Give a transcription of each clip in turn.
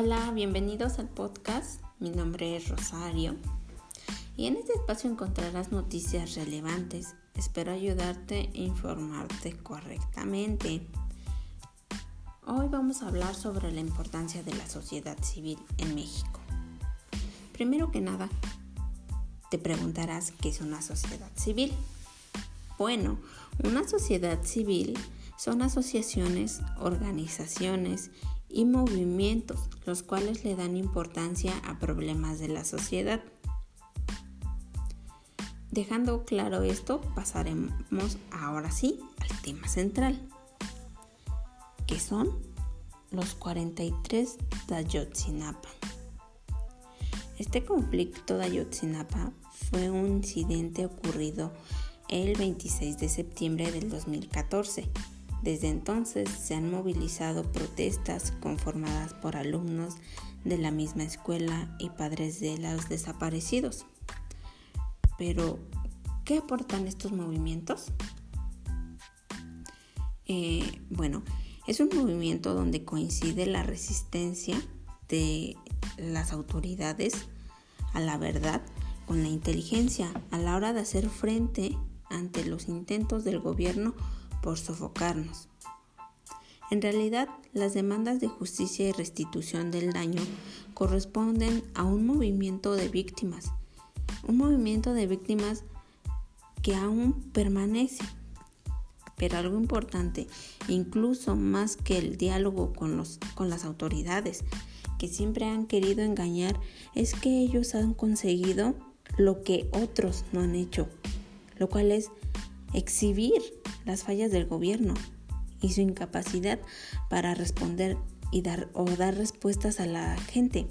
Hola, bienvenidos al podcast. Mi nombre es Rosario y en este espacio encontrarás noticias relevantes. Espero ayudarte e informarte correctamente. Hoy vamos a hablar sobre la importancia de la sociedad civil en México. Primero que nada, te preguntarás qué es una sociedad civil. Bueno, una sociedad civil son asociaciones, organizaciones y movimientos los cuales le dan importancia a problemas de la sociedad. Dejando claro esto, pasaremos ahora sí al tema central, que son los 43 de. Este conflicto de fue un incidente ocurrido el 26 de septiembre del 2014 desde entonces se han movilizado protestas conformadas por alumnos de la misma escuela y padres de los desaparecidos. Pero, ¿qué aportan estos movimientos? Eh, bueno, es un movimiento donde coincide la resistencia de las autoridades a la verdad con la inteligencia a la hora de hacer frente ante los intentos del gobierno por sofocarnos. En realidad, las demandas de justicia y restitución del daño corresponden a un movimiento de víctimas, un movimiento de víctimas que aún permanece. Pero algo importante, incluso más que el diálogo con, los, con las autoridades, que siempre han querido engañar, es que ellos han conseguido lo que otros no han hecho, lo cual es exhibir las fallas del gobierno y su incapacidad para responder y dar o dar respuestas a la gente.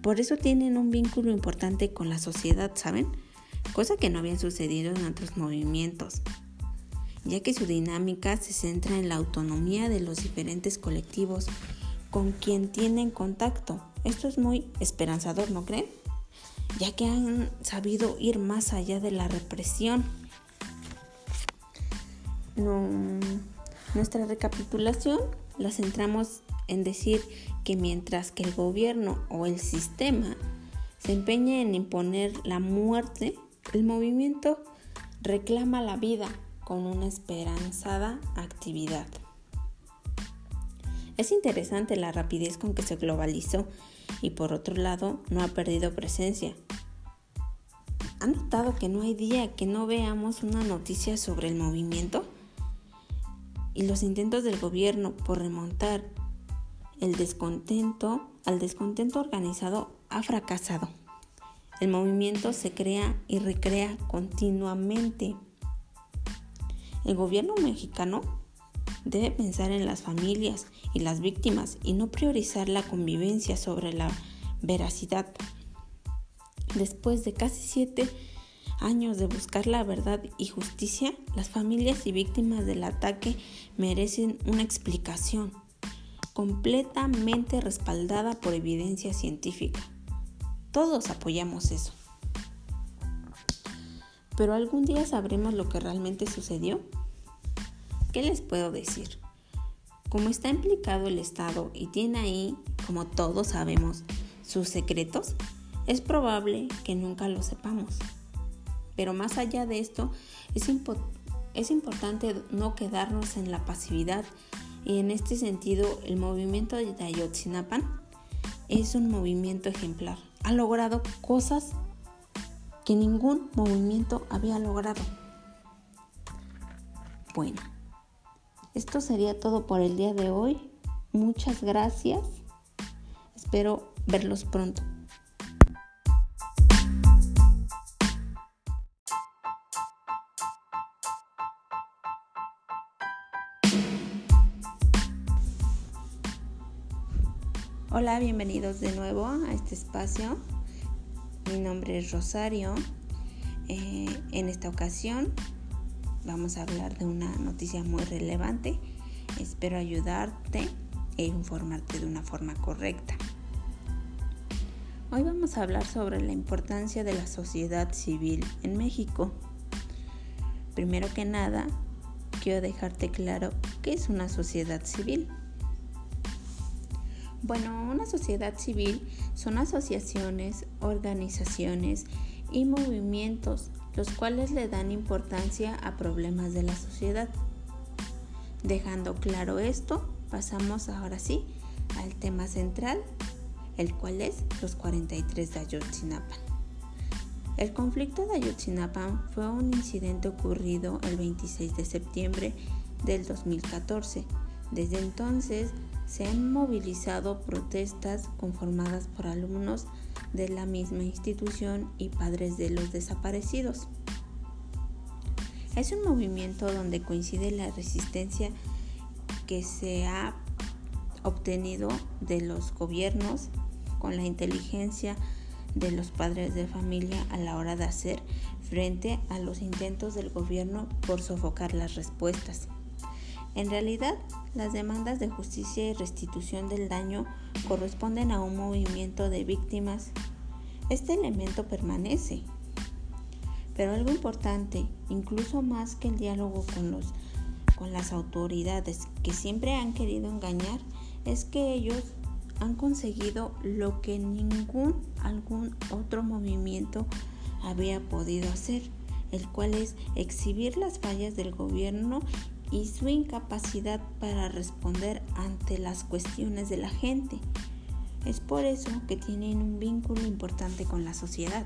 Por eso tienen un vínculo importante con la sociedad, ¿saben? Cosa que no había sucedido en otros movimientos, ya que su dinámica se centra en la autonomía de los diferentes colectivos con quien tienen contacto. Esto es muy esperanzador, ¿no creen? Ya que han sabido ir más allá de la represión nuestra recapitulación la centramos en decir que mientras que el gobierno o el sistema se empeña en imponer la muerte, el movimiento reclama la vida con una esperanzada actividad. Es interesante la rapidez con que se globalizó y por otro lado no ha perdido presencia. ¿Han notado que no hay día que no veamos una noticia sobre el movimiento? Y los intentos del gobierno por remontar el descontento al descontento organizado ha fracasado. El movimiento se crea y recrea continuamente. El gobierno mexicano debe pensar en las familias y las víctimas y no priorizar la convivencia sobre la veracidad. Después de casi siete años de buscar la verdad y justicia, las familias y víctimas del ataque merecen una explicación completamente respaldada por evidencia científica. Todos apoyamos eso. Pero algún día sabremos lo que realmente sucedió. ¿Qué les puedo decir? Como está implicado el Estado y tiene ahí, como todos sabemos, sus secretos, es probable que nunca lo sepamos. Pero más allá de esto, es, es importante no quedarnos en la pasividad y en este sentido el movimiento de Ayotzinapan es un movimiento ejemplar. Ha logrado cosas que ningún movimiento había logrado. Bueno, esto sería todo por el día de hoy. Muchas gracias. Espero verlos pronto. Hola, bienvenidos de nuevo a este espacio. Mi nombre es Rosario. Eh, en esta ocasión vamos a hablar de una noticia muy relevante. Espero ayudarte e informarte de una forma correcta. Hoy vamos a hablar sobre la importancia de la sociedad civil en México. Primero que nada, quiero dejarte claro qué es una sociedad civil. Bueno, una sociedad civil son asociaciones, organizaciones y movimientos los cuales le dan importancia a problemas de la sociedad. Dejando claro esto, pasamos ahora sí al tema central, el cual es los 43 de Ayotzinapa. El conflicto de Ayotzinapa fue un incidente ocurrido el 26 de septiembre del 2014. Desde entonces se han movilizado protestas conformadas por alumnos de la misma institución y padres de los desaparecidos. Es un movimiento donde coincide la resistencia que se ha obtenido de los gobiernos con la inteligencia de los padres de familia a la hora de hacer frente a los intentos del gobierno por sofocar las respuestas. En realidad, las demandas de justicia y restitución del daño corresponden a un movimiento de víctimas. Este elemento permanece. Pero algo importante, incluso más que el diálogo con, los, con las autoridades que siempre han querido engañar, es que ellos han conseguido lo que ningún algún otro movimiento había podido hacer, el cual es exhibir las fallas del gobierno y su incapacidad para responder ante las cuestiones de la gente. Es por eso que tienen un vínculo importante con la sociedad,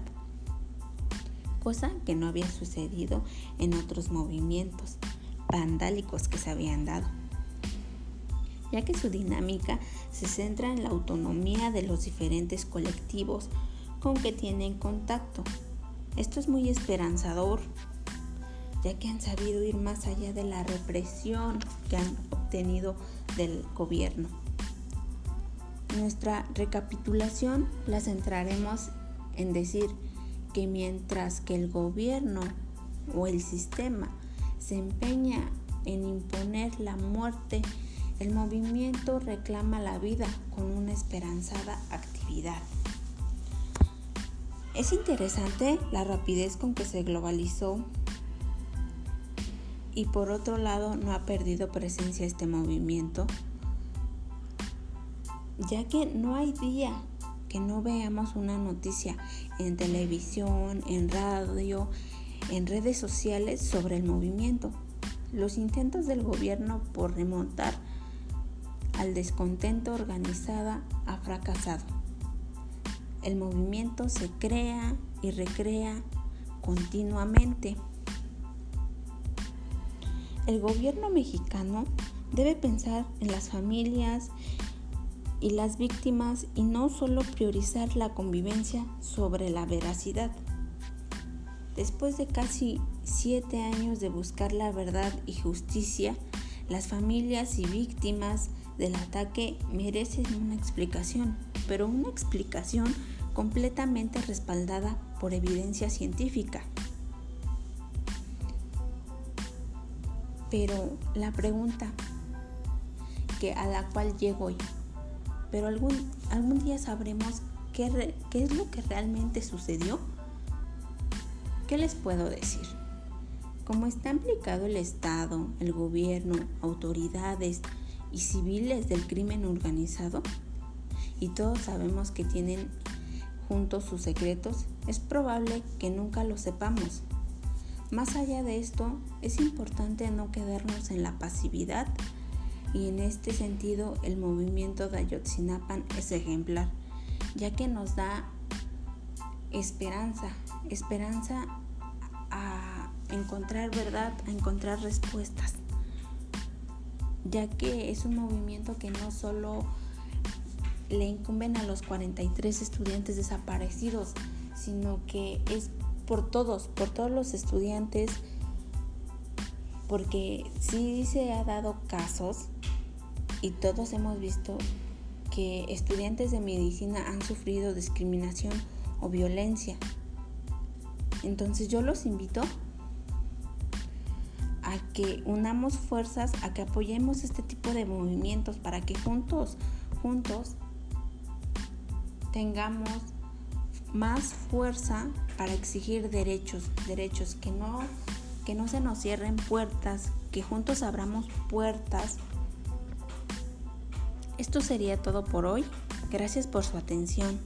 cosa que no había sucedido en otros movimientos vandálicos que se habían dado, ya que su dinámica se centra en la autonomía de los diferentes colectivos con que tienen contacto. Esto es muy esperanzador ya que han sabido ir más allá de la represión que han obtenido del gobierno. Nuestra recapitulación la centraremos en decir que mientras que el gobierno o el sistema se empeña en imponer la muerte, el movimiento reclama la vida con una esperanzada actividad. Es interesante la rapidez con que se globalizó y por otro lado no ha perdido presencia este movimiento, ya que no hay día que no veamos una noticia en televisión, en radio, en redes sociales sobre el movimiento. Los intentos del gobierno por remontar al descontento organizada ha fracasado. El movimiento se crea y recrea continuamente. El gobierno mexicano debe pensar en las familias y las víctimas y no solo priorizar la convivencia sobre la veracidad. Después de casi siete años de buscar la verdad y justicia, las familias y víctimas del ataque merecen una explicación, pero una explicación completamente respaldada por evidencia científica. Pero la pregunta que a la cual llego hoy, pero algún, algún día sabremos qué, qué es lo que realmente sucedió. ¿Qué les puedo decir? Como está implicado el Estado, el gobierno, autoridades y civiles del crimen organizado, y todos sabemos que tienen juntos sus secretos, es probable que nunca lo sepamos. Más allá de esto, es importante no quedarnos en la pasividad y en este sentido el movimiento de es ejemplar, ya que nos da esperanza, esperanza a encontrar verdad, a encontrar respuestas, ya que es un movimiento que no solo le incumben a los 43 estudiantes desaparecidos, sino que es por todos, por todos los estudiantes, porque sí se ha dado casos y todos hemos visto que estudiantes de medicina han sufrido discriminación o violencia. Entonces yo los invito a que unamos fuerzas, a que apoyemos este tipo de movimientos para que juntos, juntos tengamos más fuerza para exigir derechos, derechos que no que no se nos cierren puertas, que juntos abramos puertas Esto sería todo por hoy. Gracias por su atención.